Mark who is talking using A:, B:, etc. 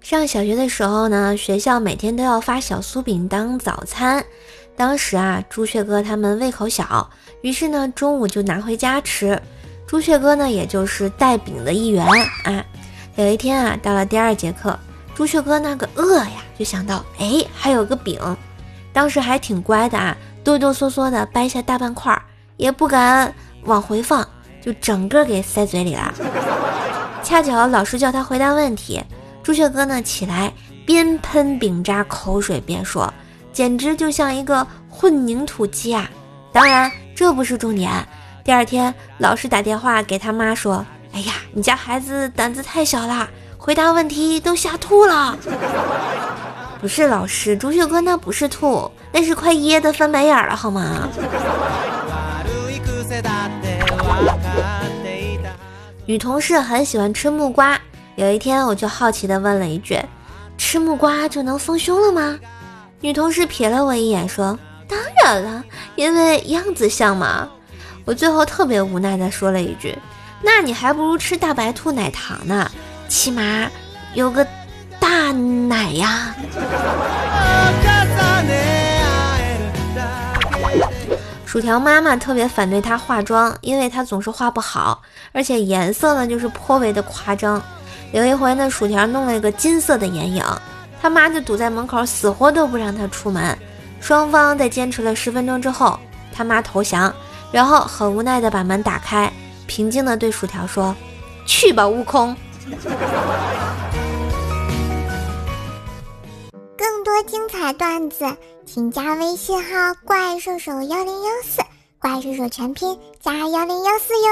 A: 上小学的时候呢，学校每天都要发小酥饼当早餐。当时啊，朱雀哥他们胃口小，于是呢，中午就拿回家吃。朱雀哥呢，也就是带饼的一员啊。有一天啊，到了第二节课，朱雀哥那个饿呀，就想到，哎，还有个饼。当时还挺乖的啊，哆哆嗦嗦的掰下大半块儿，也不敢往回放，就整个给塞嘴里了。恰巧老师叫他回答问题。朱雀哥呢起来，边喷饼渣口水边说：“简直就像一个混凝土机啊！”当然，这不是重点。第二天，老师打电话给他妈说：“哎呀，你家孩子胆子太小了，回答问题都吓吐了。”不是老师，朱雀哥那不是吐，那是快噎得翻白眼了，好吗？女同事很喜欢吃木瓜。有一天，我就好奇地问了一句：“吃木瓜就能丰胸了吗？”女同事瞥了我一眼，说：“当然了，因为样子像嘛。”我最后特别无奈地说了一句：“那你还不如吃大白兔奶糖呢，起码有个大奶呀。”薯条妈妈特别反对她化妆，因为她总是化不好，而且颜色呢就是颇为的夸张。有一回呢，薯条弄了一个金色的眼影，他妈就堵在门口，死活都不让他出门。双方在坚持了十分钟之后，他妈投降，然后很无奈的把门打开，平静的对薯条说：“去吧，悟空。”
B: 更多精彩段子，请加微信号“怪兽手幺零幺四”，怪兽手全拼加幺零幺四哟。